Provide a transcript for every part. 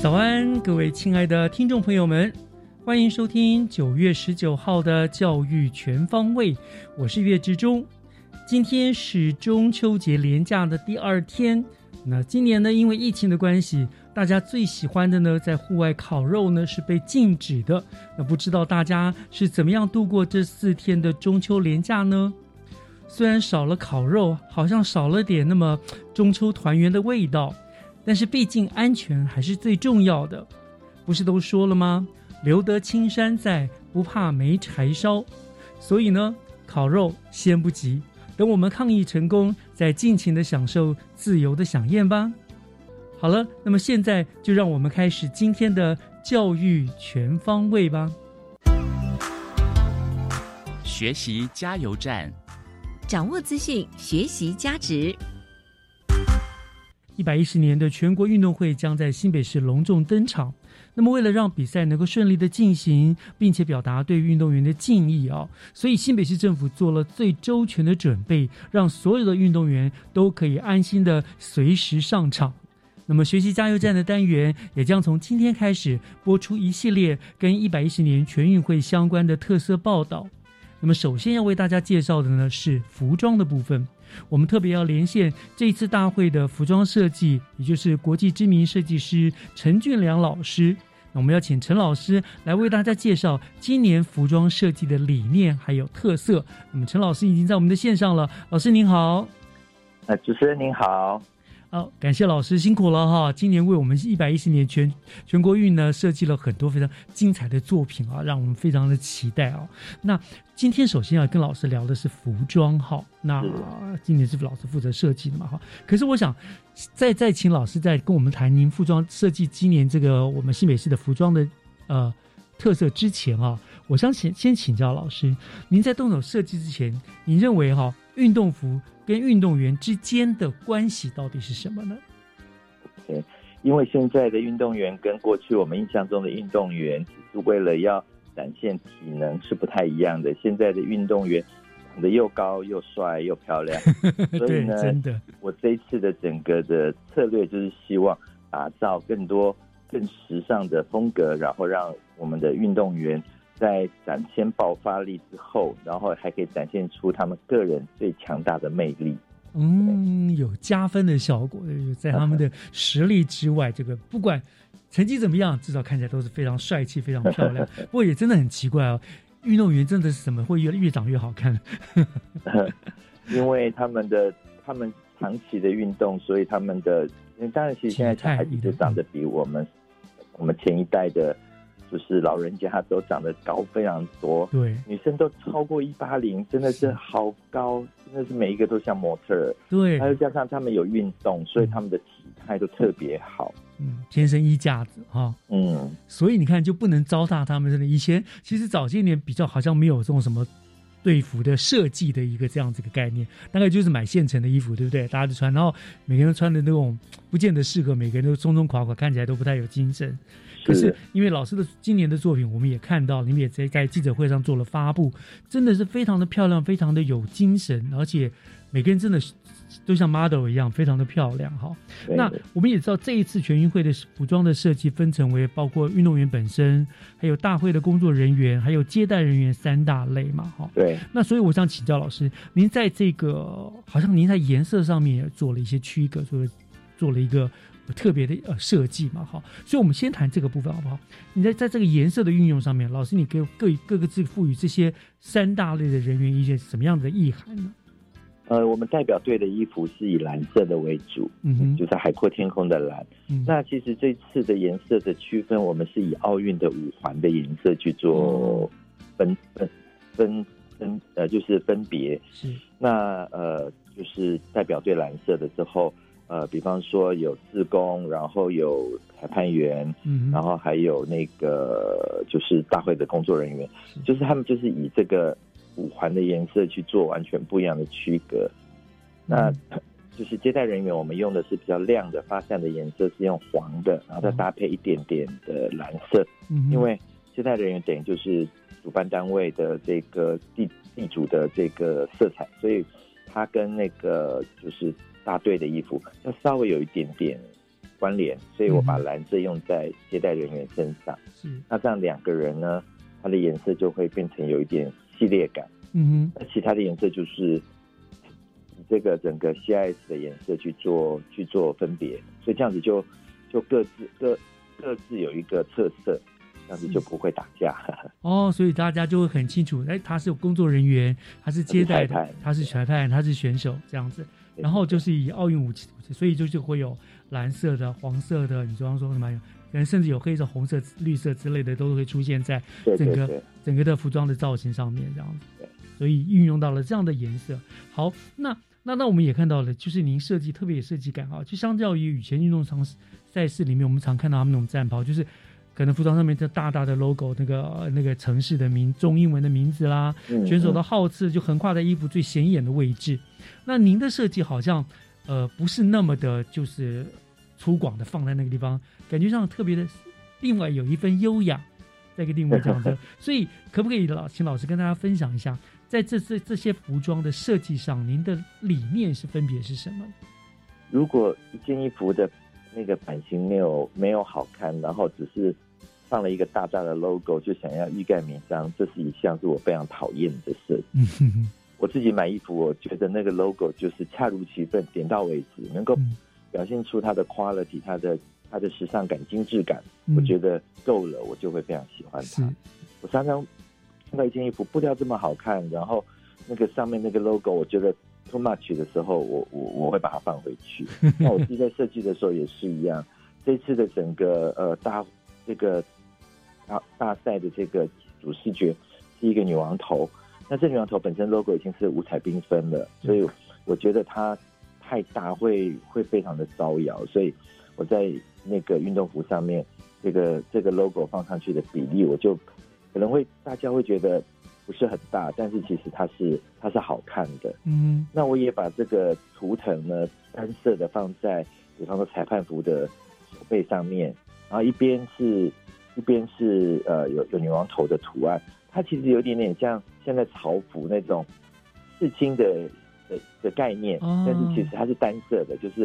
早安，各位亲爱的听众朋友们，欢迎收听九月十九号的教育全方位，我是岳志忠。今天是中秋节连假的第二天，那今年呢，因为疫情的关系，大家最喜欢的呢，在户外烤肉呢是被禁止的。那不知道大家是怎么样度过这四天的中秋连假呢？虽然少了烤肉，好像少了点那么中秋团圆的味道，但是毕竟安全还是最重要的。不是都说了吗？留得青山在，不怕没柴烧。所以呢，烤肉先不急，等我们抗疫成功，再尽情的享受自由的飨宴吧。好了，那么现在就让我们开始今天的教育全方位吧。学习加油站，掌握资讯，学习价值。一百一十年的全国运动会将在新北市隆重登场。那么，为了让比赛能够顺利的进行，并且表达对运动员的敬意啊，所以新北市政府做了最周全的准备，让所有的运动员都可以安心的随时上场。那么，学习加油站的单元也将从今天开始播出一系列跟一百一十年全运会相关的特色报道。那么，首先要为大家介绍的呢是服装的部分。我们特别要连线这一次大会的服装设计，也就是国际知名设计师陈俊良老师。那我们要请陈老师来为大家介绍今年服装设计的理念还有特色。那么，陈老师已经在我们的线上了，老师您好。呃，主持人您好。好，感谢老师辛苦了哈！今年为我们一百一十年全全国运呢设计了很多非常精彩的作品啊，让我们非常的期待啊。那今天首先要跟老师聊的是服装哈，那今年是老师负责设计的嘛哈。可是我想再再请老师再跟我们谈您服装设计今年这个我们新北市的服装的呃特色之前啊，我想请先请教老师，您在动手设计之前，您认为哈运动服？跟运动员之间的关系到底是什么呢？OK，因为现在的运动员跟过去我们印象中的运动员，只是为了要展现体能是不太一样的。现在的运动员长得又高又帅又漂亮，所以呢，真的，我这一次的整个的策略就是希望打造更多更时尚的风格，然后让我们的运动员。在展现爆发力之后，然后还可以展现出他们个人最强大的魅力。嗯，有加分的效果。在他们的实力之外，这个不管成绩怎么样，至少看起来都是非常帅气、非常漂亮。不过也真的很奇怪哦，运动员真的是怎么会越越长越好看？因为他们的他们长期的运动，所以他们的当然，其实现在小孩子就长得比我们我们前一代的。就是老人家都长得高非常多，对，女生都超过一八零，真的是好高，真的是每一个都像模特。对，还有加上他们有运动，所以他们的体态都特别好。嗯，天生衣架子哈。嗯，所以你看就不能糟蹋他们。真的，以前其实早些年比较好像没有这种什么队服的设计的一个这样子的概念，大概就是买现成的衣服，对不对？大家都穿，然后每个人都穿的那种不见得适合，每个人都松松垮垮，看起来都不太有精神。可是，因为老师的今年的作品，我们也看到，你们也在在记者会上做了发布，真的是非常的漂亮，非常的有精神，而且每个人真的是都像 model 一样，非常的漂亮哈。那我们也知道，这一次全运会的服装的设计分成为包括运动员本身，还有大会的工作人员，还有接待人员三大类嘛，哈。对，那所以我想请教老师，您在这个好像您在颜色上面也做了一些区隔，做了做了一个特别的呃设计嘛，哈。所以我们先谈这个部分好不好？你在在这个颜色的运用上面，老师你给各各个字赋予这些三大类的人员一些什么样的意涵呢？呃，我们代表队的衣服是以蓝色的为主，嗯哼就是海阔天空的蓝。嗯，那其实这次的颜色的区分，我们是以奥运的五环的颜色去做分分分分呃，就是分别。是那呃，就是代表队蓝色的之后，呃，比方说有自工，然后有裁判员，嗯，然后还有那个就是大会的工作人员，就是他们就是以这个五环的颜色去做完全不一样的区隔。那就是接待人员，我们用的是比较亮的发散的颜色，是用黄的，然后再搭配一点点的蓝色，嗯因为接待人员等于就是主办单位的这个地地主的这个色彩，所以它跟那个就是大队的衣服要稍微有一点点关联，所以我把蓝色用在接待人员身上。是那这样两个人呢，它的颜色就会变成有一点系列感。嗯哼那其他的颜色就是以这个整个 CIS 的颜色去做去做分别，所以这样子就就各自各各自有一个特色，这样子就不会打架。哼，哦，所以大家就会很清楚，哎，他是有工作人员，他是接待的他是裁判，他是选手这样子。然后就是以奥运武器，所以就就会有蓝色的、黄色的，你比方说什么，可能甚至有黑色、红色、绿色之类的，都会出现在整个整个的服装的造型上面，这样子对。所以运用到了这样的颜色。好，那那那我们也看到了，就是您设计特别有设计感啊，就相较于以前运动场赛事里面，我们常看到他们那种战袍，就是可能服装上面这大大的 logo，那个呃那个城市的名中英文的名字啦，嗯选手的嗯号次就横跨在衣服最显眼的位置。那您的设计好像呃不是那么的，就是粗犷的放在那个地方，感觉上特别的，另外有一份优雅，在一个定位这样子。所以可不可以老请老师跟大家分享一下，在这这这些服装的设计上，您的理念是分别是什么？如果一件衣服的那个版型没有没有好看，然后只是放了一个大大的 logo，就想要欲盖弥彰，这是一项是我非常讨厌的事。我自己买衣服，我觉得那个 logo 就是恰如其分，点到为止，能够嗯表现出它的 quality，它的它的时尚感、精致感，嗯我觉得够了，我就会非常喜欢它。我常常看到一件衣服布料这么好看，然后那个上面那个 logo，我觉得 too much 的时候，我我我会把它放回去。那我自己在设计的时候也是一样，这次的整个呃大这个大大赛的这个主视觉是一个女王头，那这女王头本身 logo 已经是五彩缤纷了，所以我觉得它太大会会非常的招摇，所以我在那个运动服上面这个这个 logo 放上去的比例，我就可能会大家会觉得不是很大，但是其实它是它是好看的。嗯。那我也把这个图腾呢单色的放在，比方说裁判服的手背上面，然后一边是一边是呃有有女王头的图案，它其实有点点像现在朝服那种刺青的的的概念，哦。但是其实它是单色的，就是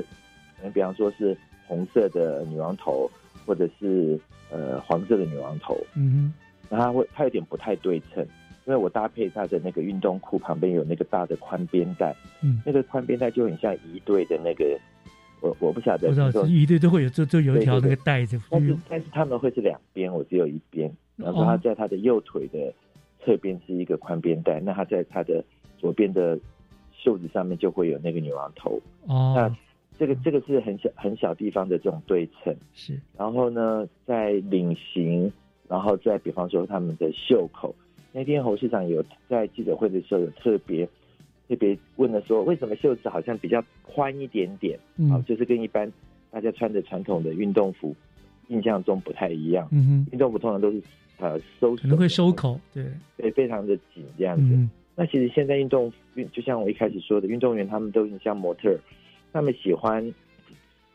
可能比方说是红色的女王头，或者是呃黄色的女王头，嗯然后它会它有点不太对称，因为我搭配他的那个运动裤旁边有那个大的宽边带，嗯。那个宽边带就很像一队的那个，我我不晓，得我知道一队都会有，就就有一条那个带子，但是但是他们会是两边，我只有一边，然后哦。他在他的右腿的侧边是一个宽边带，那他在他的左边的袖子上面就会有那个女王头，哦，这个这个是很小很小地方的这种对称。是。然后呢，在领型，然后再比方说他们的袖口，那天侯市长有在记者会的时候有特别特别问了说，为什么袖子好像比较宽一点点？嗯啊，就是跟一般大家穿的传统的运动服印象中不太一样。嗯哼，运动服通常都是呃收手可能会收，口，对，对，非常的紧这样子。嗯那其实现在运动运，就像我一开始说的，运动员他们都很像模特儿，他们喜欢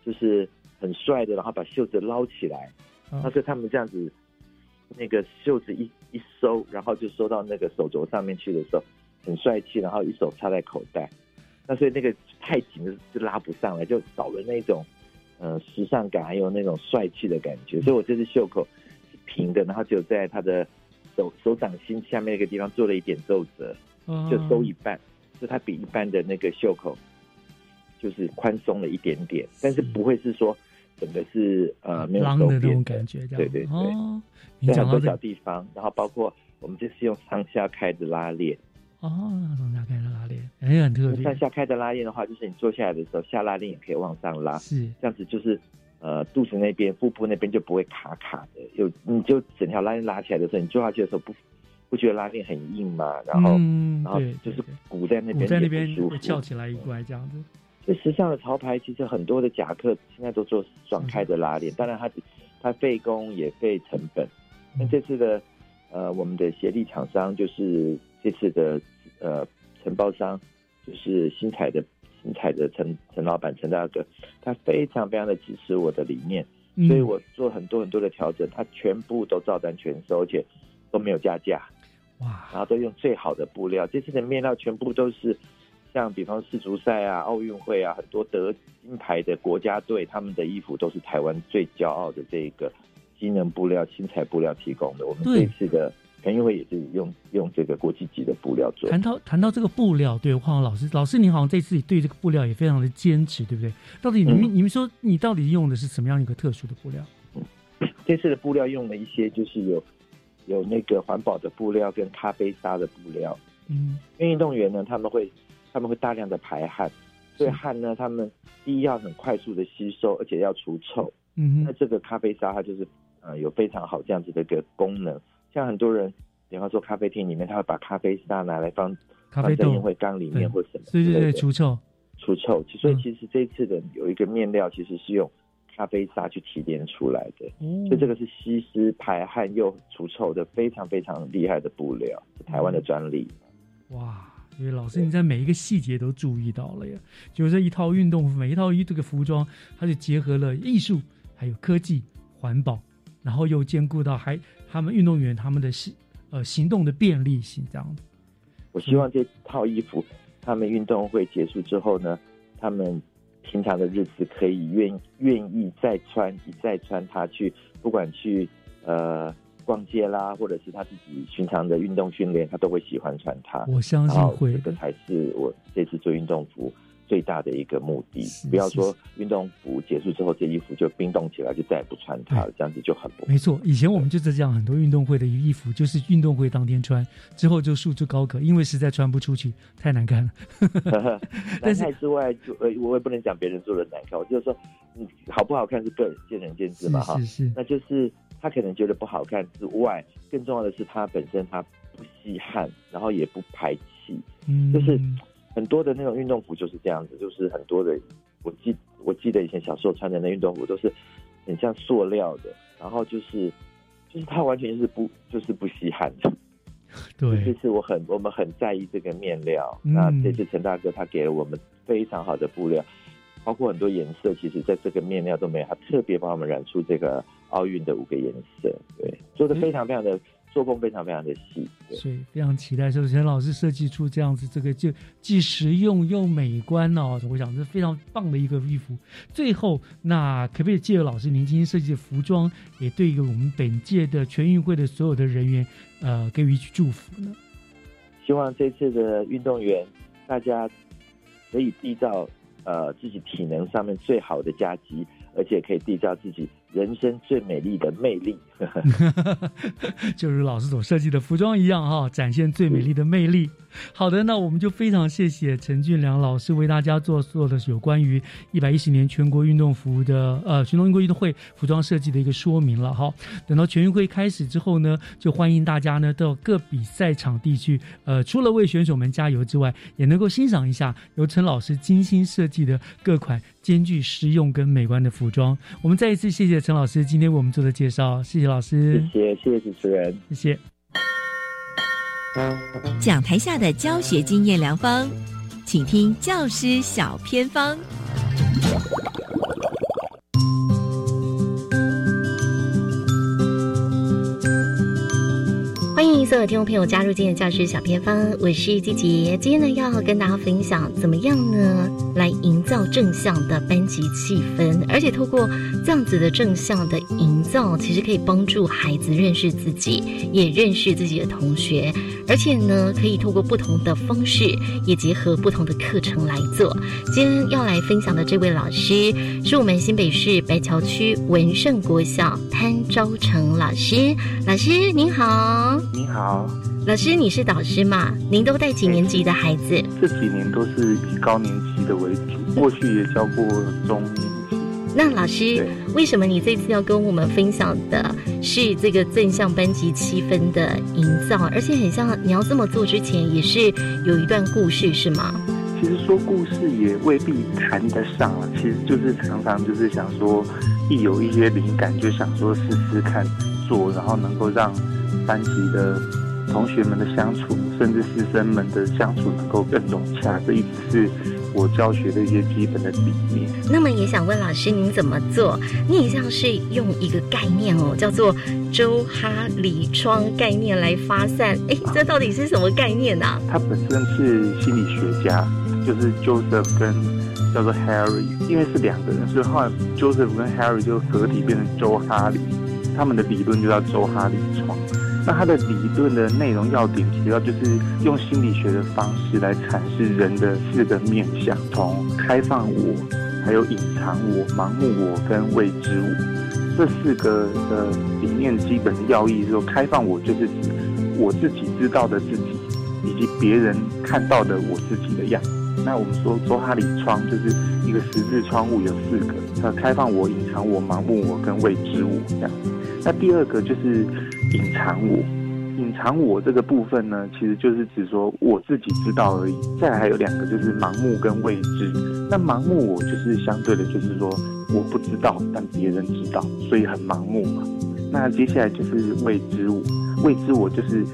就是很帅的，然后把袖子捞起来，好但是他们这样子，那个袖子一一收，然后就收到那个手镯上面去的时候，很帅气，然后一手插在口袋。那所以那个太紧的就拉不上来，就少了那种呃时尚感，还有那种帅气的感觉。所以我这次袖口是平的，然后就在他的手手掌心下面那个地方做了一点皱褶，就收一半，就它比一般的那个袖口就是宽松了一点点，但是不会是说整个是呃没有狼的那种感觉，对对对，哦，你在很多小地方，然后包括我们这是用上下开的拉链。哦，上下开的拉链，哎，很特别上，下开的拉链的话，就是你坐下来的时候，下拉链也可以往上拉，是这样子就是呃肚子那边、腹部那边就不会卡卡的。有你就整条拉链拉起来的时候，你坐下去的时候不不觉得拉链很硬嘛？然后、嗯，然后，就是鼓在那边鼓在那边也不舒服会翘起来一块这样子，就时尚的潮牌，其实很多的夹克现在都做双开的拉链，当然它它费工也费成本。那这次的呃，我们的协力厂商就是这次的呃承包商，就是新彩的新彩的陈陈老板陈大哥，他非常非常的支持我的理念，嗯所以我做很多很多的调整，他全部都照单全收，而且都没有加价。哇，然后都用最好的布料。这次的面料全部都是像比方世足赛啊、奥运会啊，很多得金牌的国家队，他们的衣服都是台湾最骄傲的这个机能布料、新材布料提供的。我们这次的全运会也是用用这个国际级的布料做。谈到谈到这个布料，对，黄豪老师，老师你好像这次对这个布料也非常的坚持，对不对？到底你们、嗯你们说你到底用的是什么样一个特殊的布料？这次的布料用了一些就是有有那个环保的布料跟咖啡沙的布料。嗯，运动员呢，他们会他们会大量的排汗，所以汗呢，他们第一要很快速的吸收，而且要除臭。嗯哼，那这个咖啡沙它就是呃有非常好这样子的一个功能，像很多人，比方说咖啡厅里面，他会把咖啡沙拿来放咖啡豆。烟，灰缸里面或什么之对对对，除臭，除臭。所以嗯。其实这一次的有一个面料其实是用咖啡沙去提炼出来的，嗯所以这个是吸湿排汗又除臭的非常非常厉害的布料，是台湾的专利。哇，因为老师你在每一个细节都注意到了呀，就是这一套运动服，每一套衣这个服装，它就结合了艺术，还有科技、环保，然后又兼顾到还他们运动员他们的行呃行动的便利性这样子。我希望这套衣服，他们运动会结束之后呢，他们平常的日子可以愿愿意再穿一再穿它去，不管去呃逛街啦，或者是他自己寻常的运动训练，他都会喜欢穿它。我相信会，这个才是我这次做运动服最大的一个目的。不要说运动服结束之后，这衣服就冰冻起来，就再也不穿它了，这样子就很不没错，以前我们就是这样，很多运动会的衣服就是运动会当天穿，之后就束之高阁，因为实在穿不出去，太难看了。但难是看之外，就呃，我也不能讲别人做的难看，我就是说，嗯，好不好看是个人见仁见智嘛，哈。是是，那就是他可能觉得不好看之外，更重要的是他本身他不吸汗，然后也不排气。嗯，就是很多的那种运动服就是这样子，就是很多的，我记我记得以前小时候穿的那运动服都是很像塑料的，然后就是就是它完全就是不就是不吸汗的。这，次我很我们很在意这个面料，嗯那这次陈大哥他给了我们非常好的布料，包括很多颜色，其实在这个面料都没有，他特别帮我们染出这个奥运的五个颜色，对，做的非常非常的做工非常非常的细，对。所以非常期待，说陈老师设计出这样子，这个就既实用又美观哦，我想是非常棒的一个衣服。最后，那可不可以借由老师您今天设计的服装，也对于我们本届的全运会的所有的人员，呃，给予一句祝福呢？希望这次的运动员，大家可以缔造呃自己体能上面最好的加急，而且可以缔造自己人生最美丽的魅力。就如老师所设计的服装一样哈、展现最美丽的魅力。好的，那我们就非常谢谢陈俊良老师为大家做做的有关于一百一十年全国运动服的呃全国运动会服装设计的一个说明了哈。等到全运会开始之后呢，就欢迎大家呢到各比赛场地去，呃，除了为选手们加油之外，也能够欣赏一下由陈老师精心设计的各款兼具实用跟美观的服装。我们再一次谢谢陈老师今天为我们做的介绍，谢谢老师，谢谢，谢谢主持人。谢谢。讲台下的教学经验良方，请听教师小偏方。所有听众朋友加入今天的教师小偏方，我是季杰。今天呢，要跟大家分享怎么样呢，来营造正向的班级气氛，而且透过这样子的正向的营造，其实可以帮助孩子认识自己，也认识自己的同学，而且呢，可以透过不同的方式，也结合不同的课程来做。今天要来分享的这位老师，是我们新北市白桥区文盛国小潘昭成老师。老师您好。你好，老师，你是导师嘛？您都带几年级的孩子？这几年都是以高年级的为主，过去也教过中年级。那老师，为什么你这次要跟我们分享的是这个正向班级气氛的营造？而且很像你要这么做之前，也是有一段故事，是吗？其实说故事也未必谈得上了，其实就是常常就是想说，一有一些灵感就想说试试看做，然后能够让班级的同学们的相处，甚至师生们的相处能够更融洽，这一直是我教学的一些基本的理念。那么也想问老师，您怎么做？你也像是用一个概念哦，叫做周哈里窗概念来发散。哎，这到底是什么概念啊？他本身是心理学家，就是 Joseph 跟叫做 Harry，因为是两个人，所以后来 Joseph 跟 Harry 就合体变成周哈里，他们的理论就叫周哈里窗。那他的理论的内容要点主要就是用心理学的方式来阐释人的四个面向，从开放我、还有隐藏我、盲目我跟未知我这四个的理念基本的要义，说开放我就是指我自己知道的自己，以及别人看到的我自己的样。那我们说周哈里窗就是一个十字窗户，有四个，呃，开放我、隐藏我、盲目我跟未知我这样。那第二个就是隐藏我，隐藏我这个部分呢，其实就是指说我自己知道而已。再来还有两个就是盲目跟未知。那盲目我就是相对的，就是说我不知道，但别人知道，所以很盲目嘛。那接下来就是未知我，未知我就是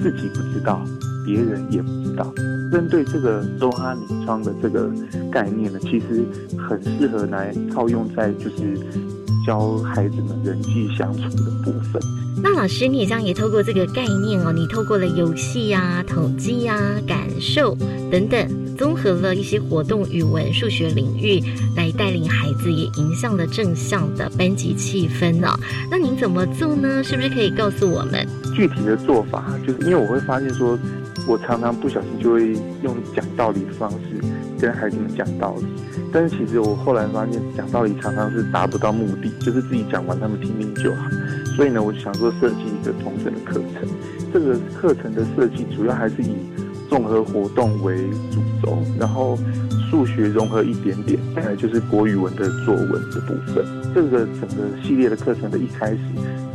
自己不知道，别人也不知道。针对这个周哈里窗的这个概念呢，其实很适合来套用在就是教孩子们人际相处的部分。那老师，你也这样也透过这个概念哦，你透过了游戏呀、统计呀、感受等等，综合了一些活动、语文、数学领域来带领孩子，也影响了正向的班级气氛哦。那您怎么做呢？是不是可以告诉我们？具体的做法，就是因为我会发现说，我常常不小心就会用讲道理的方式跟孩子们讲道理，但是其实我后来发现讲道理常常是达不到目的，就是自己讲完他们听听就好。所以呢，我就想说设计一个同整的课程。这个课程的设计主要还是以综合活动为主轴，然后数学融合一点点，再来就是国语文的作文的部分。这个整个系列的课程的一开始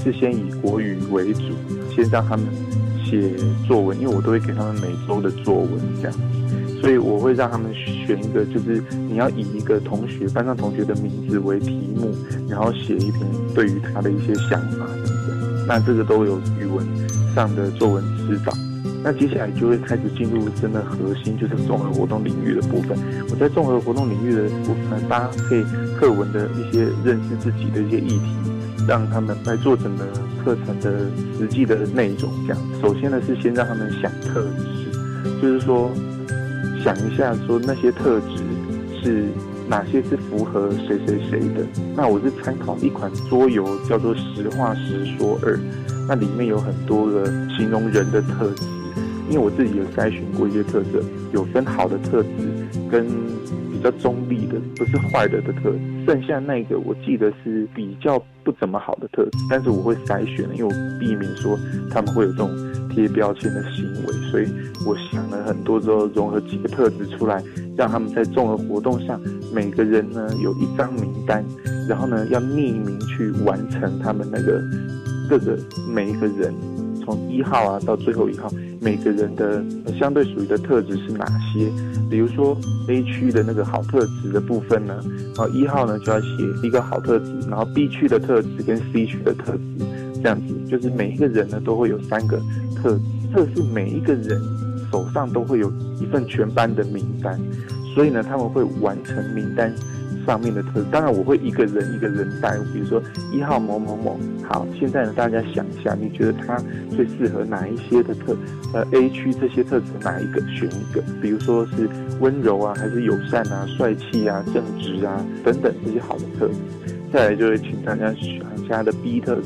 是先以国语为主，先让他们写作文，因为我都会给他们每周的作文这样。所以我会让他们选一个，就是你要以一个同学班上同学的名字为题目，然后写一篇对于他的一些想法等等。那这个都有语文上的作文指导。那接下来就会开始进入真的核心，就是综合活动领域的部分。我在综合活动领域的部分，搭配课文的一些认识自己的一些议题，让他们来做整个课程的实际的内容。这样，首先呢是先让他们想特质，就是说。想一下，说那些特质是哪些是符合谁谁谁的？那我是参考一款桌游，叫做《实话实说二》，那里面有很多个形容人的特质。因为我自己有筛选过一些特色，有分好的特质跟比较中立的，不是坏的的特质。剩下那个我记得是比较不怎么好的特质，但是我会筛选，因为我避免说他们会有这种贴标签的行为，所以我想很多之后，融合几个特质出来，让他们在综合活动上，每个人呢有一张名单，然后呢要匿名去完成他们那个各个每一个人。从一号啊到最后一号，每个人的相对属于的特质是哪些？比如说 A 区的那个好特质的部分呢，啊一号呢就要写一个好特质，然后 B 区的特质跟 C 区的特质，这样子就是每一个人呢都会有三个特质，这是每一个人手上都会有一份全班的名单，所以呢他们会完成名单上面的特。当然，我会一个人一个人带，比如说一号某某某。好，现在呢，大家想一下，你觉得他最适合哪一些的特？呃，A 区这些特质哪一个选一个？比如说是温柔啊，还是友善啊、帅气啊、正直啊等等这些好的特质。再来就会请大家选一下他的 B 特质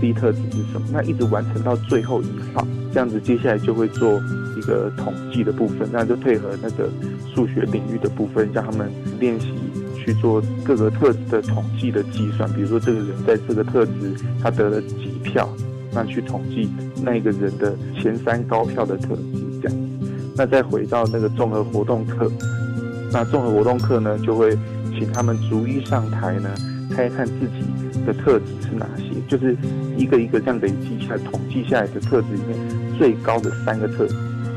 是什么，C 特质是什么？那一直完成到最后一号，这样子接下来就会做一个统计的部分，那就配合那个数学领域的部分，让他们练习去做各个特质的统计的计算。比如说这个人在这个特质他得了几票，那去统计那个人的前三高票的特质这样。那再回到那个综合活动课，那综合活动课呢就会。请他们逐一上台呢，看一看自己的特质是哪些，就是一个一个这样累积下来、统计下来的特质里面最高的三个特质，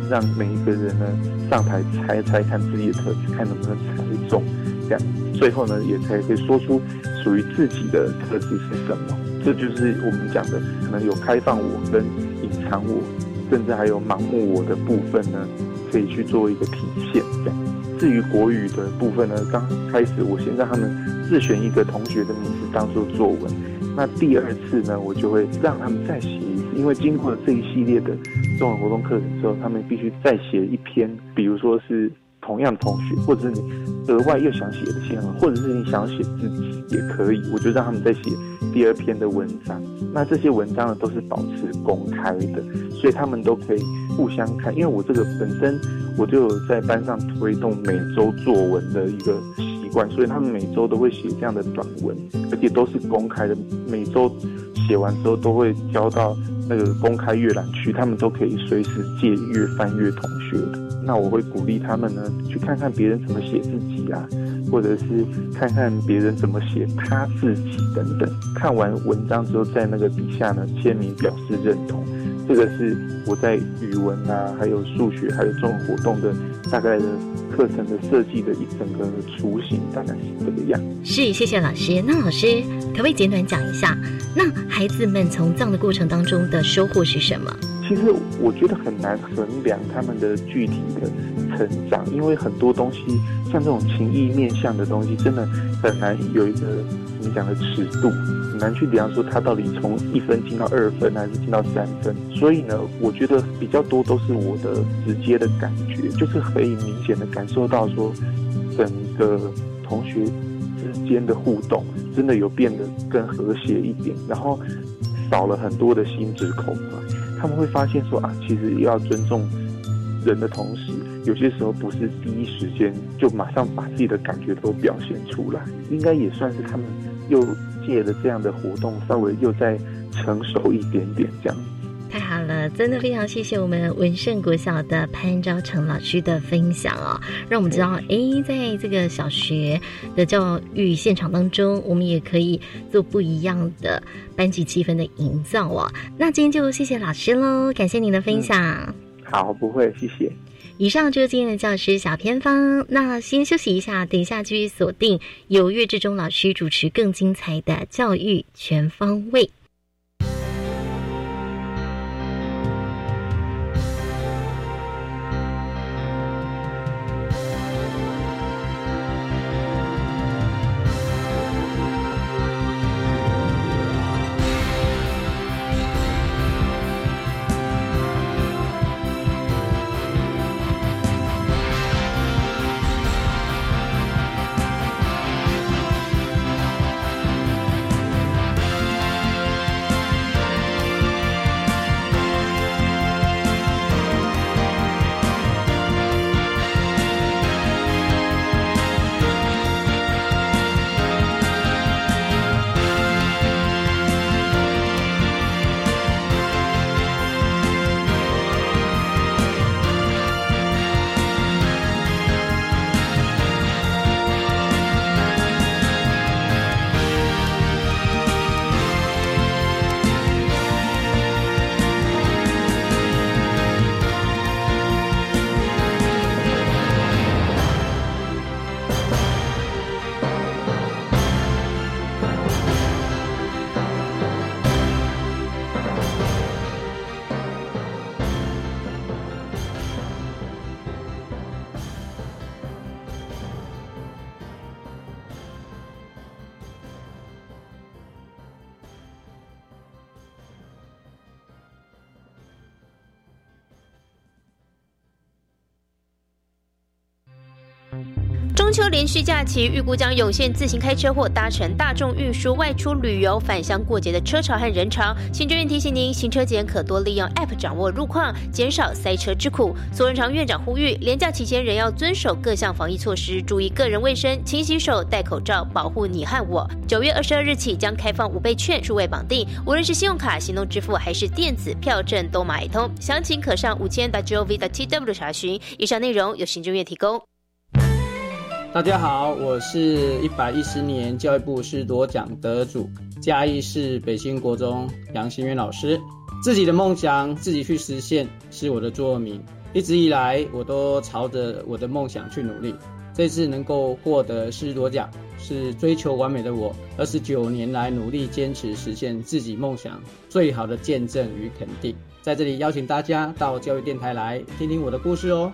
让每一个人呢上台猜猜看自己的特质，看能不能猜中。这样最后呢也才可以说出属于自己的特质是什么。这就是我们讲的，可能有开放我跟隐藏我，甚至还有盲目我的部分呢，可以去做一个体现。这样。至于国语的部分呢，刚开始我先让他们自选一个同学的名字当做作文，那第二次呢，我就会让他们再写一次，因为经过了这一系列的作文活动课程之后，他们必须再写一篇，比如说是同样同学，或者是你额外又想写的新闻，或者是你想写自己也可以，我就让他们再写第二篇的文章。那这些文章呢，都是保持公开的，所以他们都可以互相看，因为我这个本身。我就有在班上推动每周作文的一个习惯，所以他们每周都会写这样的短文，而且都是公开的。每周写完之后都会交到那个公开阅览区，他们都可以随时借阅翻阅同学的。那我会鼓励他们呢，去看看别人怎么写自己啊，或者是看看别人怎么写他自己等等。看完文章之后，在那个底下呢签名表示认同。这个是我在语文啊，还有数学，还有这种活动的大概的课程的设计的一整个雏形，大概是这个样。是，谢谢老师。那老师可不可以简短讲一下，那孩子们从这样的过程当中的收获是什么？其实我觉得很难衡量他们的具体的成长，因为很多东西，像这种情谊面向的东西，真的很难有一个怎么讲的尺度。很难去比方说他到底从一分进到二分还是进到三分，所以呢，我觉得比较多都是我的直接的感觉，就是可以明显的感受到说，整个同学之间的互动真的有变得更和谐一点，然后少了很多的心直口快，他们会发现说啊，其实要尊重人的同时，有些时候不是第一时间就马上把自己的感觉都表现出来，应该也算是他们又。借了这样的活动，稍微又再成熟一点点，这样真的非常谢谢我们文胜国小的潘昭成老师的分享哦，让我们知道，哎，在这个小学的教育现场当中，我们也可以做不一样的班级气氛的营造哦。那今天就谢谢老师喽，感谢您的分享。好，不会，谢谢。以上就是今天的教师小偏方。那先休息一下，等一下继续锁定由岳志忠老师主持更精彩的教育全方位。连续假期，预估将涌现自行开车或搭乘大众运输外出旅游、返乡过节的车潮和人潮。行政院提醒您，行车前可多利用 App 掌握路况，减少塞车之苦。苏文长院长呼吁，连假期间仍要遵守各项防疫措施，注意个人卫生，勤洗手、戴口罩，保护你和我。九月二十二日起将开放五倍券数位绑定，无论是信用卡、行动支付还是电子票证都买通。详情可上五千 .gov .tw 查询。以上内容由行政院提供。大家好，我是一百一十年教育部师铎奖得主嘉义市北新国中杨新元老师。自己的梦想自己去实现是我的座右铭，一直以来我都朝着我的梦想去努力。这次能够获得师铎奖，是追求完美的我二十九年来努力坚持实现自己梦想最好的见证与肯定。在这里邀请大家到教育电台来听听我的故事哦。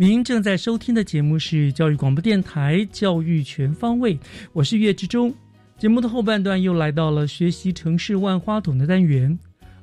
您正在收听的节目是教育广播电台《教育全方位》，我是岳志忠。节目的后半段又来到了学习城市万花筒的单元。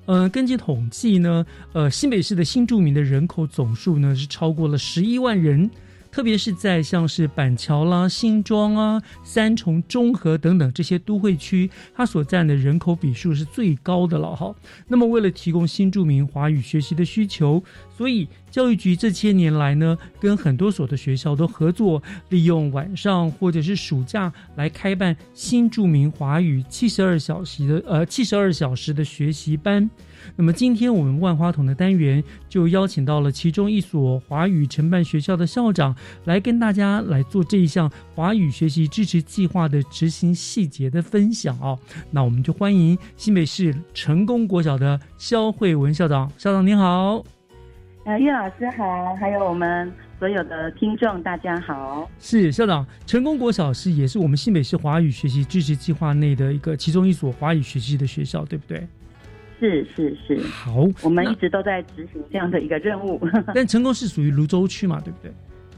呃，根据统计呢，呃，新北市的新住民的人口总数呢是超过了十一万人。特别是在像是板桥啦、新庄啊、三重、中和等等这些都会区，它所占的人口比数是最高的了哈。那么，为了提供新住民华语学习的需求，所以教育局这些年来呢，跟很多所的学校都合作，利用晚上或者是暑假来开办新住民华语七十二小时的呃七十二小时的学习班。那么今天我们万花筒的单元就邀请到了其中一所华语承办学校的校长来跟大家来做这一项华语学习支持计划的执行细节的分享哦。那我们就欢迎新北市成功国小的肖慧文校长，校长您好。呃，岳老师好，还有我们所有的听众大家好。是校长，成功国小是也是我们新北市华语学习支持计划内的一个其中一所华语学习的学校，对不对？是是是，好，我们一直都在执行这样的一个任务。但成功是属于泸州区嘛，对不对？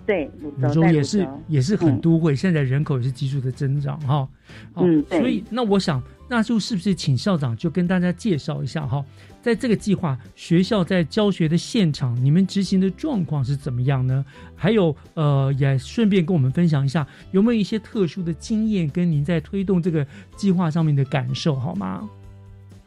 对，泸州也是也是很都会，现在人口也是急速的增长哈。嗯，所以那我想，那就是不是请校长就跟大家介绍一下哈，在这个计划学校在教学的现场，你们执行的状况是怎么样呢？还有呃，也顺便跟我们分享一下，有没有一些特殊的经验跟您在推动这个计划上面的感受，好吗？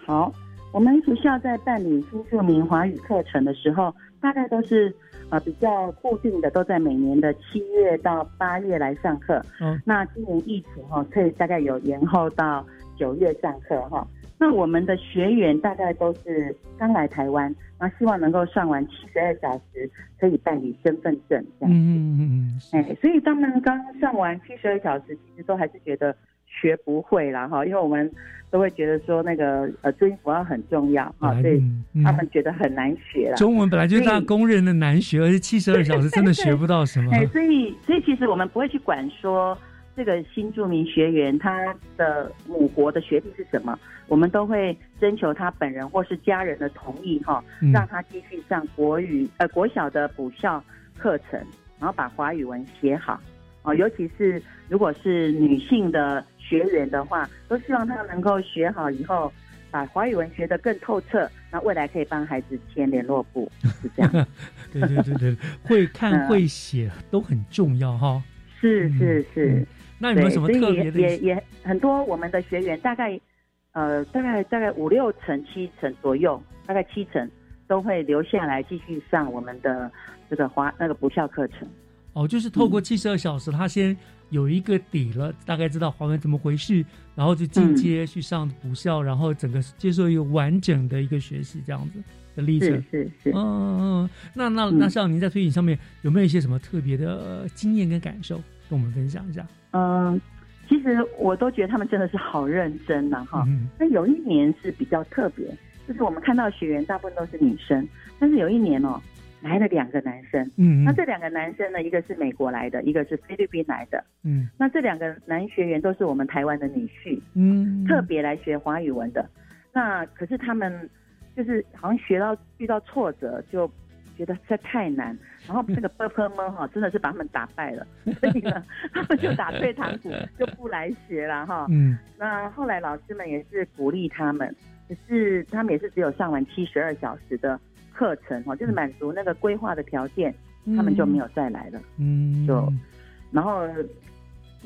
好。我们学校在办理新住民华语课程的时候，大概都是呃比较固定的，都在每年的七月到八月来上课。嗯，那今年疫情哈，可以大概有延后到九月上课哈。那我们的学员大概都是刚来台湾，那希望能够上完七十二小时，可以办理身份证这样子。嗯嗯嗯。哎，所以他们刚上完七十二小时，其实都还是觉得学不会啦哈，因为我们。都会觉得说那个呃注音符号很重要啊，所以他们觉得很难学了。中文本来就是大家公认的难学，而且七十二小时 真的学不到什么。哎，所以所以其实我们不会去管说这个新著名学员他的母国的学历是什么，我们都会征求他本人或是家人的同意哈，让他继续上国语呃国小的补校课程，然后把华语文写好。哦，尤其是如果是女性的学员的话，都希望他能够学好以后，把华语文学得更透彻，那未来可以帮孩子签联络簿，是这样。对对对对，会看会写都很重要哈。是是是，那有没有什么特别的？也也很多我们的学员大概呃大概大概五六成七成左右，大概七成都会留下来继续上我们的这个华那个补校课程。哦，就是透过七十二小时，他先有一个底了，大概知道华文怎么回事，然后就进阶去上补校，然后整个接受一个完整的一个学习这样子的历程。是是是，嗯嗯，那那那像您在推行上面有没有一些什么特别的经验跟感受，跟我们分享一下？嗯，其实我都觉得他们真的是好认真呐，哈。那有一年是比较特别，就是我们看到学员大部分都是女生，但是有一年哦。来了两个男生，嗯，那这两个男生呢，一个是美国来的，一个是菲律宾来的，嗯，那这两个男学员都是我们台湾的女婿，嗯，特别来学华语文的。那可是他们就是好像学到遇到挫折，就觉得这太难，然后这个 b p m 哈真的是把他们打败了，所以呢，他们就打退堂鼓，就不来学了哈。嗯，那后来老师们也是鼓励他们，可是他们也是只有上完七十二小时的。课程哈，就是满足那个规划的条件，他们就没有再来了。嗯，就然后，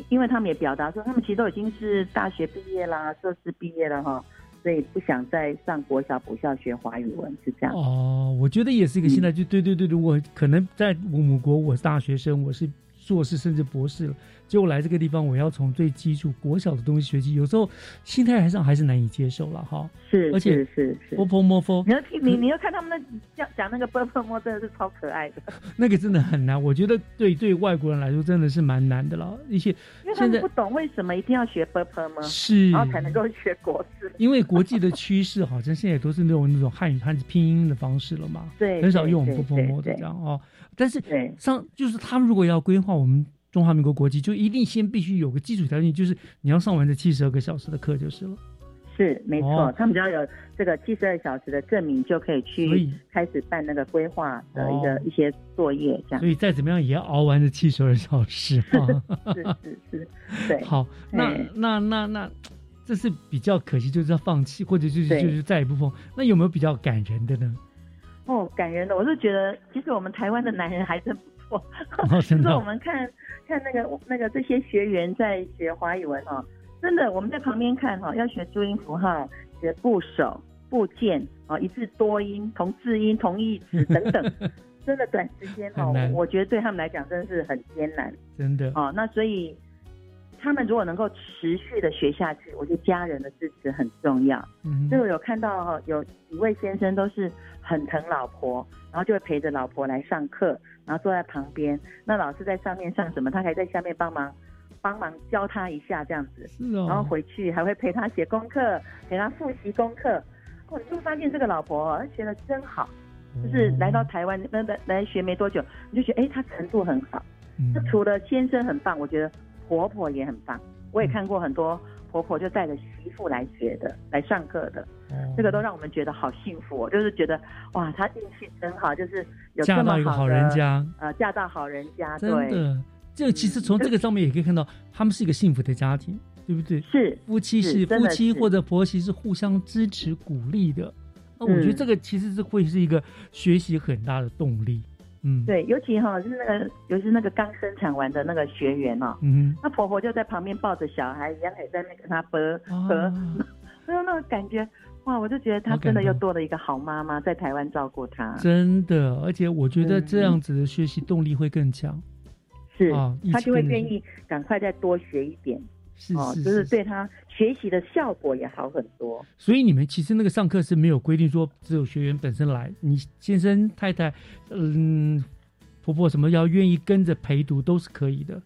因为他们也表达说，他们其实都已经是大学毕业啦、硕士毕业了哈，所以不想再上国小补校学华语文，是这样。哦，我觉得也是一个现在就对对对，如果可能在我母国，我是大学生，我是硕士甚至博士了。结果来这个地方，我要从最基础国小的东西学起，有时候心态上还是难以接受了哈。是，而且是是波波摸佛，你要听你你要看他们那讲讲那个波 波摸，真的是超可爱的。那个真的很难，我觉得对对外国人来说真的是蛮难的了。一些因为他们不懂为什么一定要学波波摸，是，然后才能够学国字。因为国际的趋势好像现在都是那种那种汉语汉字拼音的方式了嘛，对，很少用波波摸的这样哦。但是上就是他们如果要规划我们。中华民国国籍就一定先必须有个基础条件，就是你要上完这七十二个小时的课就是了。是没错，他们只要有这个七十二小时的证明，就可以去开始办那个规划的一个一些作业，这样。所以再怎么样也要熬完这七十二小时。是是是，对。好，那那那那，这是比较可惜，就是要放弃，或者就是就是再也不碰。那有没有比较感人的呢？哦，感人的，我是觉得其实我们台湾的男人还真不错。就是我们看。看那个那个这些学员在学华语文哦，真的我们在旁边看哈，要学注音符号、学部首、部件啊，一字多音、同字音、同义词等等，真的短时间哦，我觉得对他们来讲真的是很艰难，真的哦。那所以他们如果能够持续的学下去，我觉得家人的支持很重要。嗯，所以我有看到有几位先生都是很疼老婆，然后就会陪着老婆来上课。然后坐在旁边，那老师在上面上什么，他还在下面帮忙，帮忙教他一下这样子。是哦。然后回去还会陪他写功课，陪他复习功课。哦，你就发现这个老婆她学的真好，就是来到台湾那来来学没多久，你就觉得哎，她程度很好。那除了先生很棒，我觉得婆婆也很棒。我也看过很多婆婆就带着媳妇来学的，来上课的。这个都让我们觉得好幸福，哦就是觉得哇，她运气真好，就是有嫁到一个好人家，呃，嫁到好人家，真的。这个其实从这个上面也可以看到，他们是一个幸福的家庭，对不对？是夫妻是夫妻或者婆媳是互相支持鼓励的。那我觉得这个其实是会是一个学习很大的动力。嗯，对，尤其哈就是那个，尤其是那个刚生产完的那个学员哦，嗯，那婆婆就在旁边抱着小孩一样，也在那跟他啵啵，所以 那个感觉。哇，我就觉得她真的又多了一个好妈妈，在台湾照顾她。真的，而且我觉得这样子的学习动力会更强。是啊，她就会愿意赶快再多学一点。是是，就是对他学习的效果也好很多。所以你们其实那个上课是没有规定说只有学员本身来，你先生太太，嗯，婆婆什么要愿意跟着陪读都是可以的。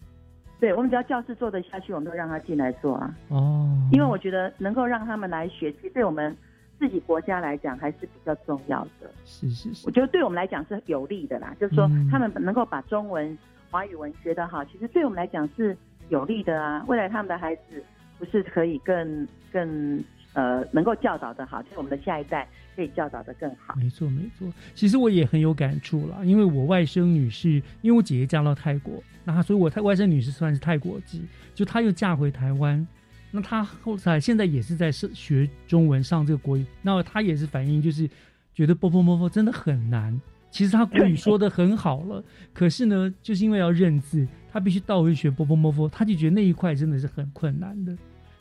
对，我们只要教室做得下去，我们都让他进来做啊。哦，因为我觉得能够让他们来学，其实对我们。自己国家来讲还是比较重要的，是是是，我觉得对我们来讲是有利的啦。就是说，他们能够把中文、华语文学得好，其实对我们来讲是有利的啊。未来他们的孩子不是可以更更呃能够教导的好，就是我们的下一代可以教导的更好。没错，没错。其实我也很有感触了，因为我外甥女是因为我姐姐嫁到泰国，那所以我外甥女是算是泰国籍，就她又嫁回台湾。那她后来现在也是在学中文，上这个国语。那她也是反映就是觉得波波摸摸真的很难。其实他国语说的很好了，可是呢，就是因为要认字，他必须倒回学波波摸佛，他就觉得那一块真的是很困难的，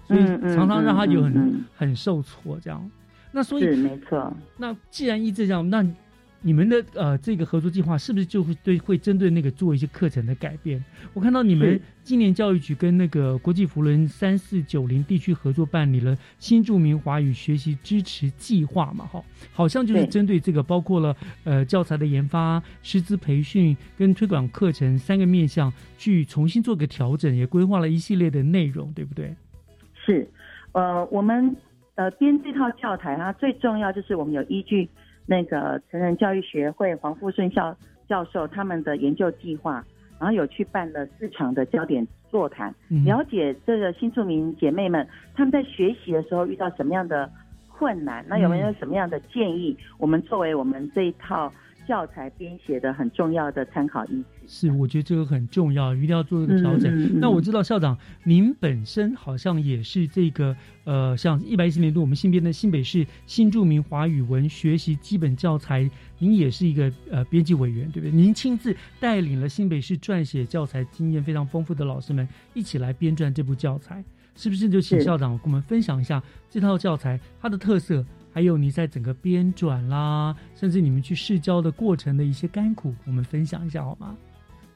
所以常常让他有很很受挫这样。那所以没错。那既然一直这样，那你们的呃这个合作计划是不是就会对会针对那个做一些课程的改变？我看到你们今年教育局跟那个国际福伦三四九零地区合作办理了新著名华语学习支持计划嘛，哈，好像就是针对这个包括了呃教材的研发、师资培训跟推广课程三个面向去重新做个调整，也规划了一系列的内容，对不对？是，呃，我们呃编这套教材它最重要就是我们有依据。那个成人教育学会黄富顺教教授他们的研究计划，然后有去办了四场的焦点座谈，了解这个新住民姐妹们他们在学习的时候遇到什么样的困难，那有没有什么样的建议？我们作为我们这一套。教材编写的很重要的参考依据是，我觉得这个很重要，一定要做一个调整。那我知道校长您本身好像也是这个呃，像一百一十年度我们新编的新北市新著名华语文学习基本教材，您也是一个呃编辑委员，对不对？您亲自带领了新北市撰写教材经验非常丰富的老师们一起来编撰这部教材，是不是？就请校长跟我们分享一下这套教材它的特色。还有你在整个编转啦，甚至你们去试教的过程的一些甘苦，我们分享一下好吗？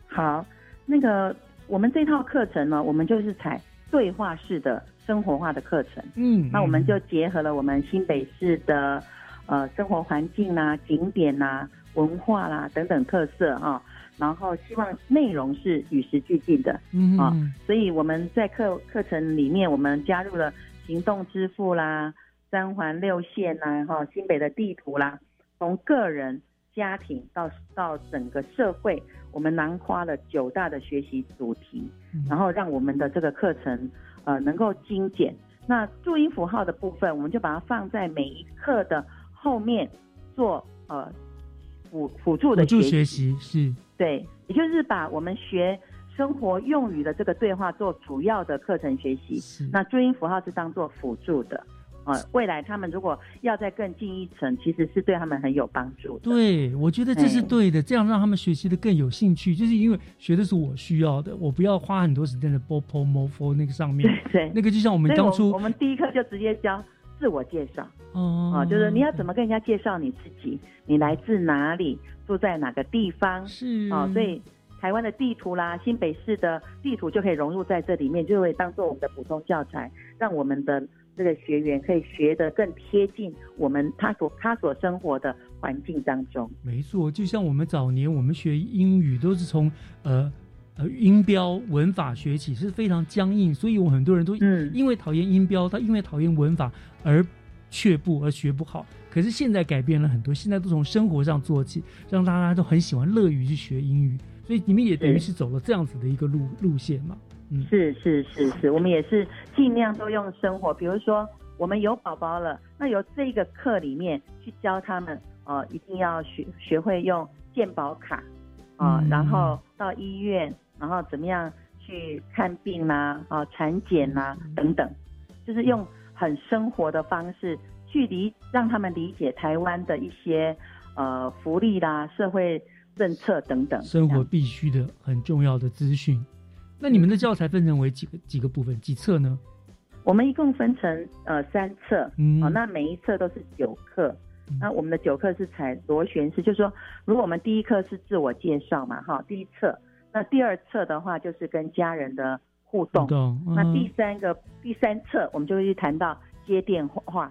好，那个我们这套课程呢，我们就是采对话式的生活化的课程。嗯，那我们就结合了我们新北市的呃生活环境啦、景点啦、文化啦等等特色啊，然后希望内容是与时俱进的。嗯啊，所以我们在课课程里面，我们加入了行动支付啦。三环六线呐，哈，新北的地图啦，从个人、家庭到到整个社会，我们囊括了九大的学习主题，然后让我们的这个课程呃能够精简。那注音符号的部分，我们就把它放在每一课的后面做呃辅辅助的学习，是对，也就是把我们学生活用语的这个对话做主要的课程学习，那注音符号是当做辅助的。啊，未来他们如果要再更进一层，其实是对他们很有帮助的。对，我觉得这是对的，这样让他们学习的更有兴趣，就是因为学的是我需要的，我不要花很多时间在 b o p o m o f o 那个上面。对，那个就像我们当初，我们第一课就直接教自我介绍。哦，啊，就是你要怎么跟人家介绍你自己，你来自哪里，住在哪个地方。是啊，所以台湾的地图啦，新北市的地图就可以融入在这里面，就会当做我们的普通教材，让我们的。这个学员可以学得更贴近我们他所他所生活的环境当中。没错，就像我们早年我们学英语都是从呃呃音标文法学起，是非常僵硬，所以我很多人都因为讨厌音标，他因为讨厌文法而却步而学不好。可是现在改变了很多，现在都从生活上做起，让大家都很喜欢乐于去学英语，所以你们也等于是走了这样子的一个路路线嘛。是是是是，我们也是尽量都用生活，比如说我们有宝宝了，那由这个课里面去教他们，呃，一定要学学会用健保卡，啊，然后到医院，然后怎么样去看病啦，啊，产检啦等等，就是用很生活的方式去理让他们理解台湾的一些呃福利啦、社会政策等等，生活必须的很重要的资讯。那你们的教材分成为几个几个部分几册呢？我们一共分成呃三册，哦，那每一册都是九课。那我们的九课是采螺旋式，就是说，如果我们第一课是自我介绍嘛，哈，第一册，那第二册的话就是跟家人的互动。那第三个第三册我们就会去谈到接电话，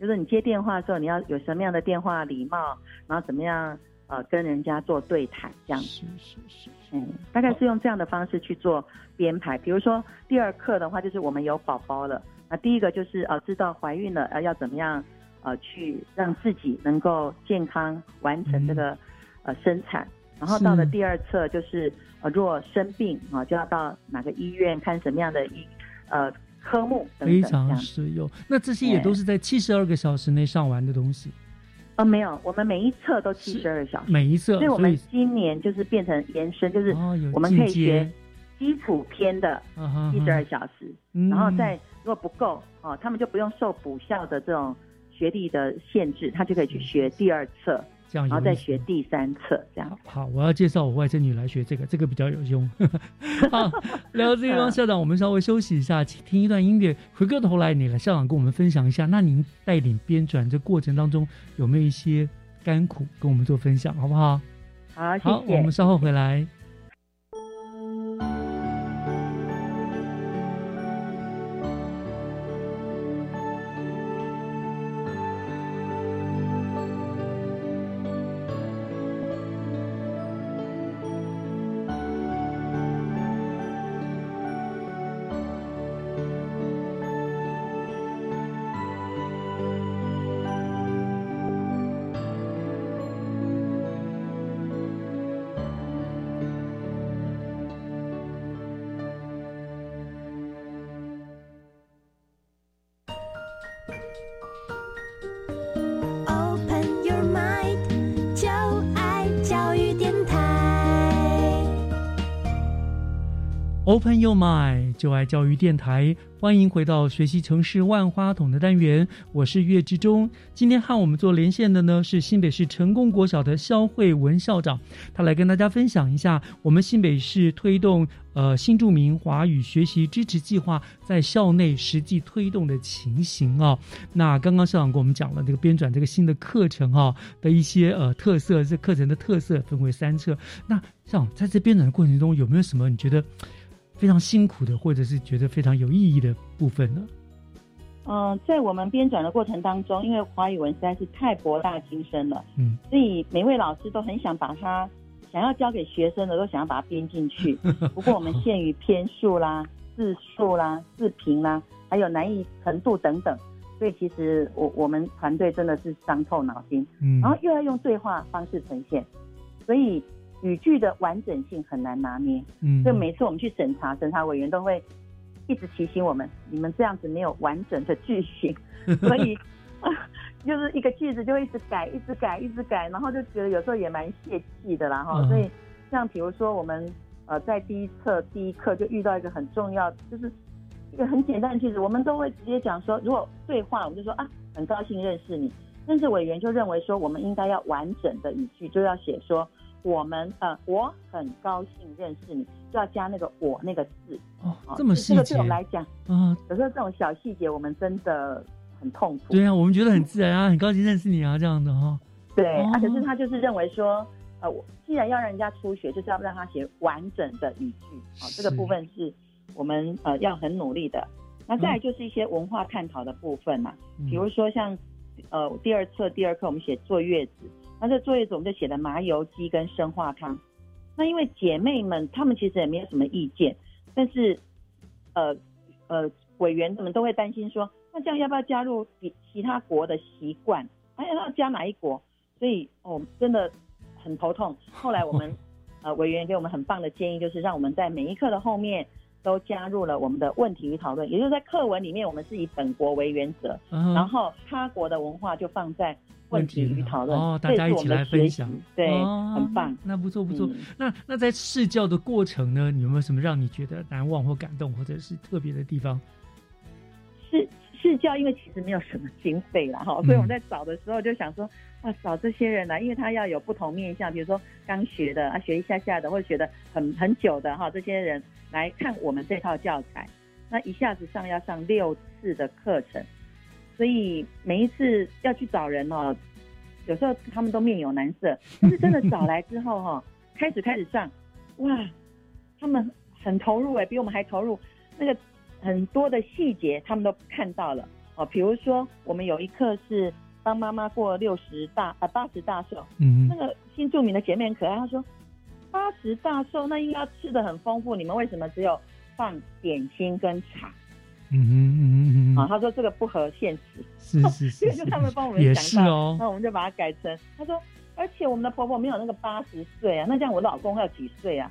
就是你接电话的时候你要有什么样的电话礼貌，然后怎么样。呃，跟人家做对谈这样子，是是是，嗯，大概是用这样的方式去做编排。比如说第二课的话，就是我们有宝宝了，那第一个就是呃，知道怀孕了呃要怎么样呃去让自己能够健康完成这个呃生产，然后到了第二册就是呃，若生病啊，就要到哪个医院看什么样的医呃科目等等非常实用。那这些也都是在七十二个小时内上完的东西，呃，没有，我们每一册都七十二小时，每一册，所以我们今年就是变成延伸，就是我们可以学基础篇的七十二小时，嗯。然后再如果不够哦，他们就不用受补校的这种学历的限制，他就可以去学第二册，这样然后再学第三册，这样。好，我要介绍我外甥女来学这个，这个比较有用。好，聊到这个地方，校长，我们稍微休息一下，听一段音乐。回过头来，你来校长跟我们分享一下，那您带领编转这过程当中有没有一些甘苦跟我们做分享，好不好？好，谢好，我们稍后回来。Open Your Mind，就爱教育电台，欢迎回到学习城市万花筒的单元，我是岳志忠。今天和我们做连线的呢是新北市成功国小的肖慧文校长，他来跟大家分享一下我们新北市推动呃新著名华语学习支持计划在校内实际推动的情形哦。那刚刚校长跟我们讲了这个编转这个新的课程哈、的一些呃特色，这课程的特色分为三册。那校长在这编转的过程中有没有什么你觉得？非常辛苦的，或者是觉得非常有意义的部分呢？嗯、在我们编转的过程当中，因为华语文实在是太博大精深了，嗯，所以每位老师都很想把它想要教给学生的，都想要把它编进去。不过我们限于篇数啦、字数啦、字频啦，还有难易程度等等，所以其实我我们团队真的是伤透脑筋，嗯。然后又要用对话方式呈现，所以语句的完整性很难拿捏。嗯所以每次我们去审查，审查委员都会一直提醒我们，你们这样子没有完整的句型，所以、啊 就是一个句子就会一直改，一直改，一直改，然后就觉得有时候也蛮泄气的啦哈。嗯所以像比如说我们呃在第一册第一课就遇到一个很重要，就是一个很简单的句子，我们都会直接讲说，如果对话我们就说啊很高兴认识你，但是委员就认为说我们应该要完整的语句，就要写说。我们呃，我很高兴认识你，就要加那个“我”那个字。哦好这么细这个对我们节来讲，啊，有时候这种小细节，我们真的很痛苦。对啊，我们觉得很自然啊，很高兴认识你啊，这样的哈、对，哦啊，可是他就是认为说，呃，我既然要让人家初学，就是要让他写完整的语句。好、这个部分是我们呃要很努力的。那再来就是一些文化探讨的部分嘛，嗯比如说像呃第二册第二课我们写坐月子，那这坐月子我们就写了麻油鸡跟生化汤。那因为姐妹们她们其实也没有什么意见，但是呃呃委员们都会担心说，那这样要不要加入比其他国的习惯？哎，要加哪一国？所以哦，真的很头痛。后来我们 呃委员给我们很棒的建议，就是让我们在每一课的后面都加入了我们的问题与讨论，也就是在课文里面，我们是以本国为原则，嗯然后他国的文化就放在问题与讨论。哦，大家一起来分享，对，哦很棒。那不错不错。嗯那那在试教的过程呢，你有没有什么让你觉得难忘或感动，或者是特别的地方？试试教，因为其实没有什么经费啦，哈，所以我们在找的时候就想说，啊，找这些人来，因为他要有不同面向，比如说刚学的啊，学一下下的，或者学的很很久的哈，这些人来看我们这套教材，那一下子上要上六次的课程，所以每一次要去找人哦，有时候他们都面有难色，但是真的找来之后哈，开始开始上，哇，他们很投入哎，比我们还投入，那个很多的细节他们都看到了。哦。比如说，我们有一课是帮妈妈过六十大啊八十大寿，嗯那个新著名的姐妹很可爱，她说八十大寿那应该吃的很丰富，你们为什么只有放点心跟茶？嗯哼嗯哼嗯啊，哼，他说这个不合现实，是是 是就他们帮我们也想到，是哦那我们就把它改成，他说而且我们的婆婆没有那个八十岁啊，那这样我老公要几岁啊？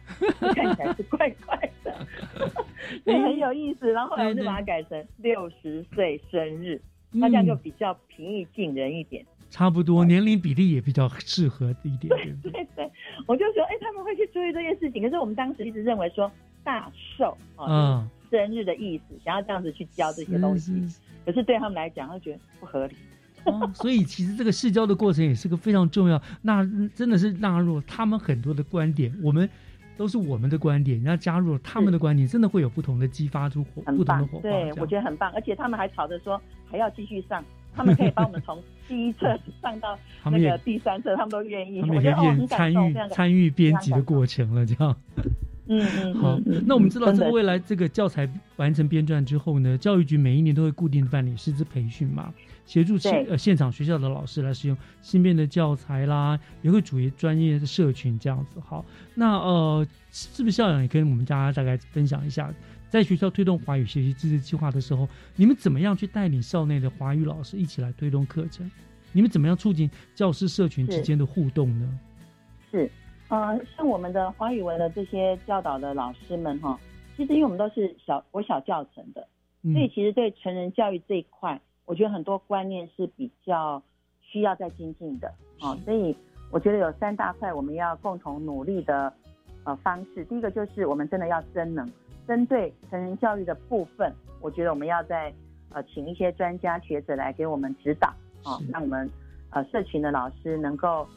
看起来是怪怪的，所以很有意思。然后后来我就把它改成六十岁生日，那这样就比较平易近人一点。差不多年龄比例也比较适合一点。对对对，我就说，哎，他们会去注意这件事情。可是我们当时一直认为说大寿啊，生日的意思，想要这样子去教这些东西。可是对他们来讲，他觉得不合理。哦所以其实这个试教的过程也是个非常重要。那真的是纳入他们很多的观点，我们都是我们的观点，然后加入了他们的观点，真的会有不同的激发出火不同的火花。对，我觉得很棒。而且他们还吵着说还要继续上。他们可以帮我们从第一册上到 那个第三册，他们都愿意。他们也可以参与参与编辑的过程了，这样。嗯嗯。好，那我们知道，这个未来这个教材完成编撰之后呢，教育局每一年都会固定办理师资培训嘛，协助现呃现场学校的老师来使用新编的教材啦，也会组织专业的社群这样子。好，那呃，是不是校长也跟我们大家大概分享一下？在学校推动华语学习自治计划的时候，你们怎么样去带领校内的华语老师一起来推动课程？你们怎么样促进教师社群之间的互动呢？是，呃，像我们的华语文的这些教导的老师们哈，其实因为我们都是小我小教程的，所以其实对成人教育这一块，我觉得很多观念是比较需要再精进的啊。所以我觉得有三大块我们要共同努力的呃方式。第一个就是我们真的要真能。针对成人教育的部分，我觉得我们要在呃请一些专家学者来给我们指导啊，让我们呃社群的老师能够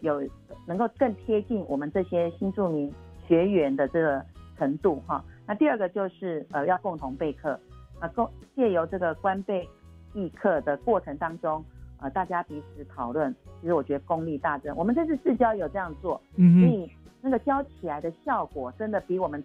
有能够更贴近我们这些新住民学员的这个程度哈。那第二个就是呃要共同备课啊，共借由这个官备议课的过程当中，呃大家彼此讨论，其实我觉得功力大增。我们这次市教有这样做，嗯所以那个教起来的效果真的比我们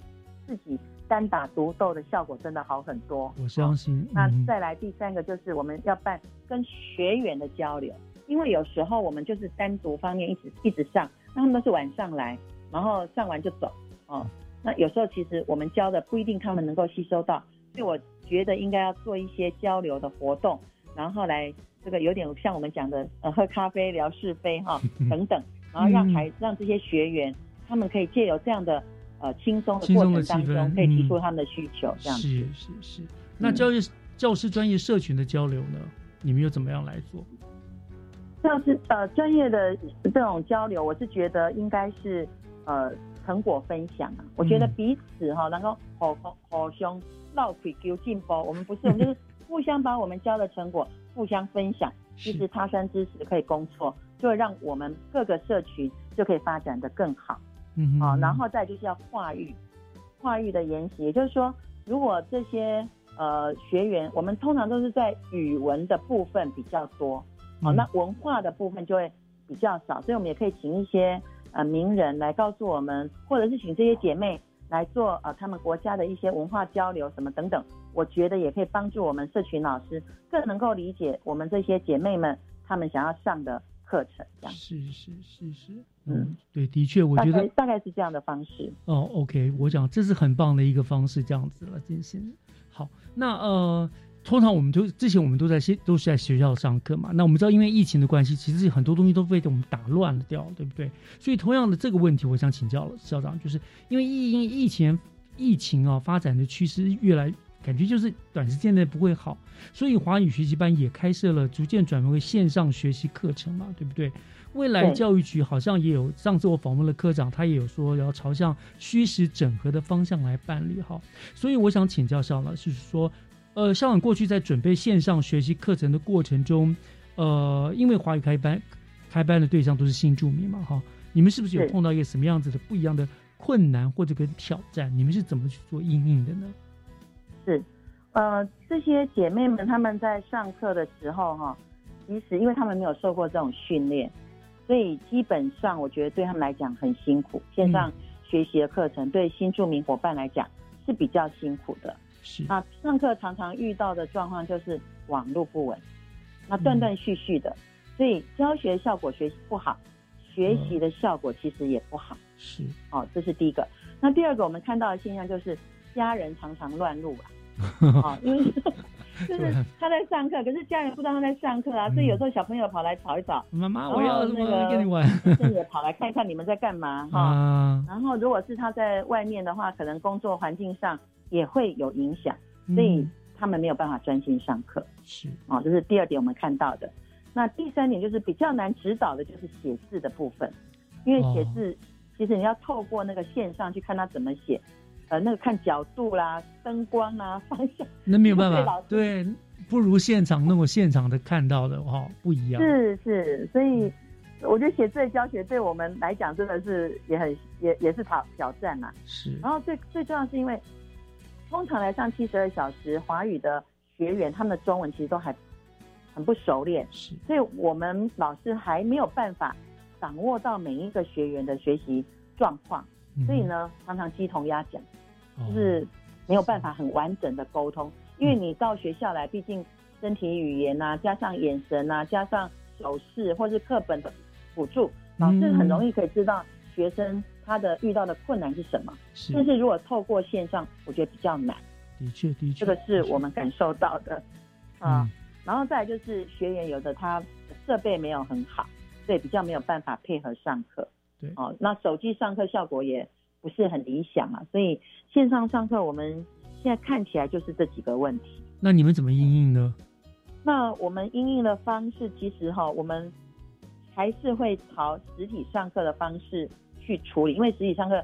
自己。单打独斗的效果真的好很多，我相信。那再来第三个就是我们要办跟学员的交流，因为有时候我们就是单独方面一直一直上，那他们都是晚上来，然后上完就走哦。那有时候其实我们教的不一定他们能够吸收到，所以我觉得应该要做一些交流的活动，然后来这个有点像我们讲的呃喝咖啡聊是非哈 等等，然后让孩让这些学员他们可以借由这样的。呃，轻松的过程当中可以提出他们的需求，这样是是是。那教育教师专业社群的交流呢？你们又怎么样来做？教师呃专业的这种交流，我是觉得应该是呃成果分享啊。我觉得彼此哈能够互互相闹腿求进步。我们不是，我们就是互相把我们教的成果互相分享。其实他山之石可以攻错，就会让我们各个社群就可以发展的更好。嗯，好，然后再就是要化育，化育的研习，也就是说，如果这些呃学员，我们通常都是在语文的部分比较多，好，那文化的部分就会比较少，所以我们也可以请一些呃名人来告诉我们，或者是请这些姐妹来做呃他们国家的一些文化交流什么等等，我觉得也可以帮助我们社群老师更能够理解我们这些姐妹们她们想要上的。课程这样是是是是，嗯，对，的确，我觉得大概是这样的方式。哦，OK，我讲这是很棒的一个方式，这样子了，进行好。那呃，通常我们都之前我们都在学都是在学校上课嘛。那我们知道，因为疫情的关系，其实很多东西都被我们打乱了掉，对不对？所以同样的这个问题，我想请教了校长，就是因为疫因疫情疫情啊发展的趋势越来。感觉就是短时间内不会好，所以华语学习班也开设了，逐渐转为线上学习课程嘛，对不对？未来教育局好像也有，上次我访问了科长，他也有说要朝向虚实整合的方向来办理哈。所以我想请教校长，就是说，呃，校长过去在准备线上学习课程的过程中，呃，因为华语开班开班的对象都是新住民嘛，哈，你们是不是有碰到一个什么样子的不一样的困难或者跟挑战？你们是怎么去做应应的呢？是，呃，这些姐妹们她们在上课的时候哈，其实因为她们没有受过这种训练，所以基本上我觉得对他们来讲很辛苦。线上学习的课程对新住民伙伴来讲是比较辛苦的。是啊，上课常常遇到的状况就是网络不稳，那断断续续的，所以教学效果学习不好，学习的效果其实也不好。是，哦，这是第一个。那第二个我们看到的现象就是。家人常常乱入啊，啊，因为 就是他在上课，可是家人不知道他在上课啊，所以有时候小朋友跑来吵一吵，妈妈我要那个么跟你玩？也跑来看一看你们在干嘛 哈。啊，然后如果是他在外面的话，可能工作环境上也会有影响，所以他们没有办法专心上课。是。啊，这是第二点我们看到的。那第三点就是比较难指导的，就是写字的部分，因为写字、其实你要透过那个线上去看他怎么写，呃，那个看角度啦、灯光啦、方向，那没有办法，对，不如现场那种现场的看到的哈不一样。是是，所以我觉得写字的教学对我们来讲真的是也很也也是挑挑战呐、是。然后最最重要是因为，通常来上七十二小时华语的学员，他们的中文其实都还很不熟练，是，所以我们老师还没有办法掌握到每一个学员的学习状况，嗯所以呢，常常鸡同鸭讲，哦。就是没有办法很完整的沟通，因为你到学校来，毕竟身体语言啊，加上眼神啊，加上手势或是课本的辅助，老师很容易可以知道学生他的遇到的困难是什么。是。但是如果透过线上，我觉得比较难，的确的确，这个是我们感受到的。啊。嗯。然后再来就是学员有的他设备没有很好，所以比较没有办法配合上课。对哦，那手机上课效果也不是很理想啊，所以线上上课我们现在看起来就是这几个问题。那你们怎么应应呢？那我们应用的方式，其实哈，我们还是会朝实体上课的方式去处理，因为实体上课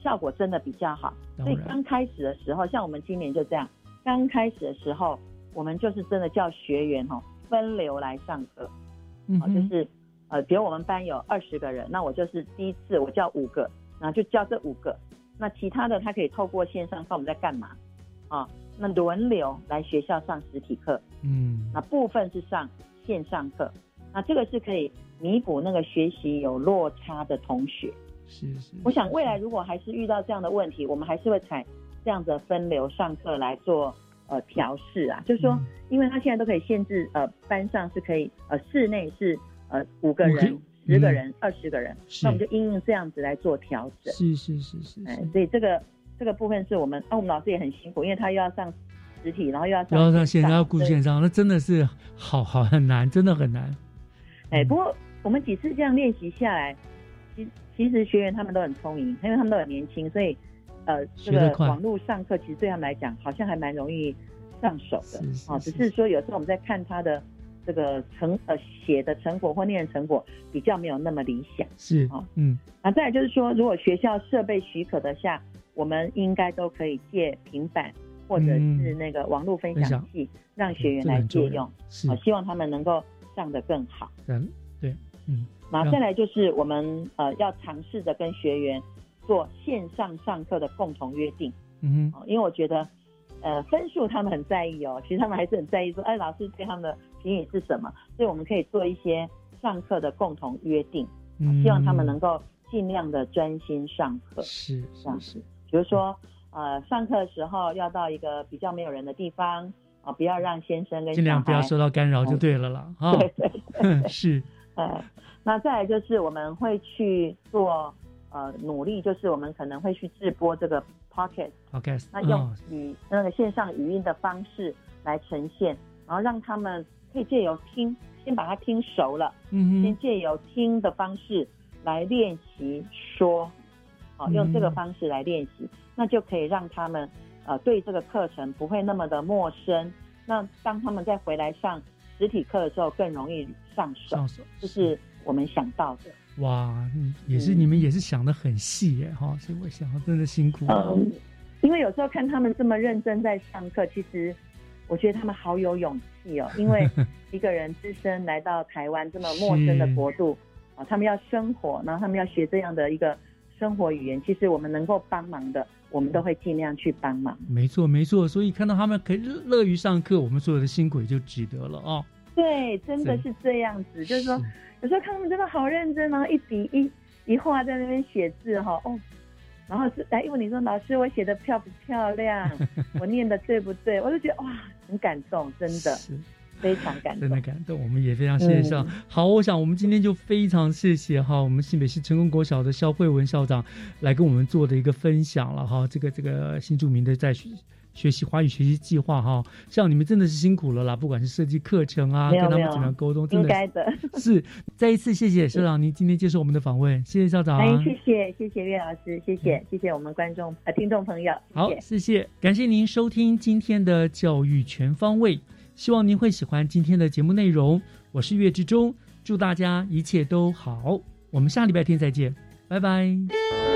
效果真的比较好。所以刚开始的时候，像我们今年就这样，刚开始的时候，我们就是真的叫学员哈分流来上课，哦，嗯哼就是呃，比如我们班有二十个人，那我就是第一次我叫五个，然后就叫这五个，那其他的他可以透过线上看我们在干嘛，啊，那轮流来学校上实体课，嗯，那部分是上线上课，那这个是可以弥补那个学习有落差的同学。是是，我想未来如果还是遇到这样的问题，我们还是会采这样的分流上课来做呃调试啊，就是说，嗯。因为他现在都可以限制呃班上是可以呃室内是呃五个人、十个嗯人、二十个人，那我们就应用这样子来做调整。是是是是哎，，所以这个这个部分是我们，那、我们老师也很辛苦，因为他又要上实体，然后又要上然后上线上，上要顾线上，那真的是好好很难，真的很难。哎，不过我们几次这样练习下来，其其实学员他们都很聪明，因为他们都很年轻，所以呃，这个网络上课其实对他们来讲好像还蛮容易上手的是是哦。只是说有时候我们在看他的这个成呃写的成果或念的成果比较没有那么理想。是啊，嗯，那再来就是说，如果学校设备许可的下，我们应该都可以借平板或者是那个网络分分享。享器，让学员这个来借用。是。啊，希望他们能够上得更好。嗯，对，嗯，然后再来就是我们呃要尝试着跟学员做线上上课的共同约定，嗯哼，哦因为我觉得呃分数他们很在意哦，其实他们还是很在意说，哎，老师对他们的评语是什么，所以我们可以做一些上课的共同约定，嗯。希望他们能够尽量的专心上课。是这样。是。是，比如说呃上课的时候要到一个比较没有人的地方啊、不要让先生跟尽量不要受到干扰就对了啦。啊，对对 是，呃，那再来就是我们会去做呃努力，就是我们可能会去直播这个 Pocket，，OK，那用哦语那个线上语音的方式来呈现，然后让他们可以借由听，先把它听熟了，嗯哼，先借由听的方式来练习说，好、用这个嗯方式来练习，那就可以让他们呃对这个课程不会那么的陌生。那当他们再回来上实体课的时候，更容易上手。上手这是我们想到的。哇，嗯也是你们也是想的很细耶，哈，所以我想真的辛苦了。嗯，因为有时候看他们这么认真在上课，其实我觉得他们好有勇气哦。因为一个人只身来到台湾这么陌生的国度啊，他们要生活，然后他们要学这样的一个生活语言，其实我们能够帮忙的，我们都会尽量去帮忙。没错，没错，所以看到他们可以乐于上课，我们所有的辛苦也就值得了哦。对，真的是这样子，就是说，有时候看他们真的好认真，然后一笔一一画在那边写字哈，哦，然后是来问你说老师我写的漂不漂亮，我念的对不对，我就觉得哇，很感动，真的。非常感动，真的感动，我们也非常谢谢。嗯。好，我想我们今天就非常谢谢哈，我们新北市成功国小的肖慧文校长来跟我们做的一个分享了哈，这个这个新著名的在学学习华语学习计划哈。像你们真的是辛苦了啦，不管是设计课程啊，跟他们怎么样沟通，真的应该的 是。再一次谢谢社长您今天接受我们的访问，谢谢校长。哎，谢谢谢谢岳老师，谢谢谢谢我们观众呃听众朋友。好，谢谢，感谢您收听今天的教育全方位，希望您会喜欢今天的节目内容。我是岳志忠，祝大家一切都好。我们下礼拜天再见，拜拜。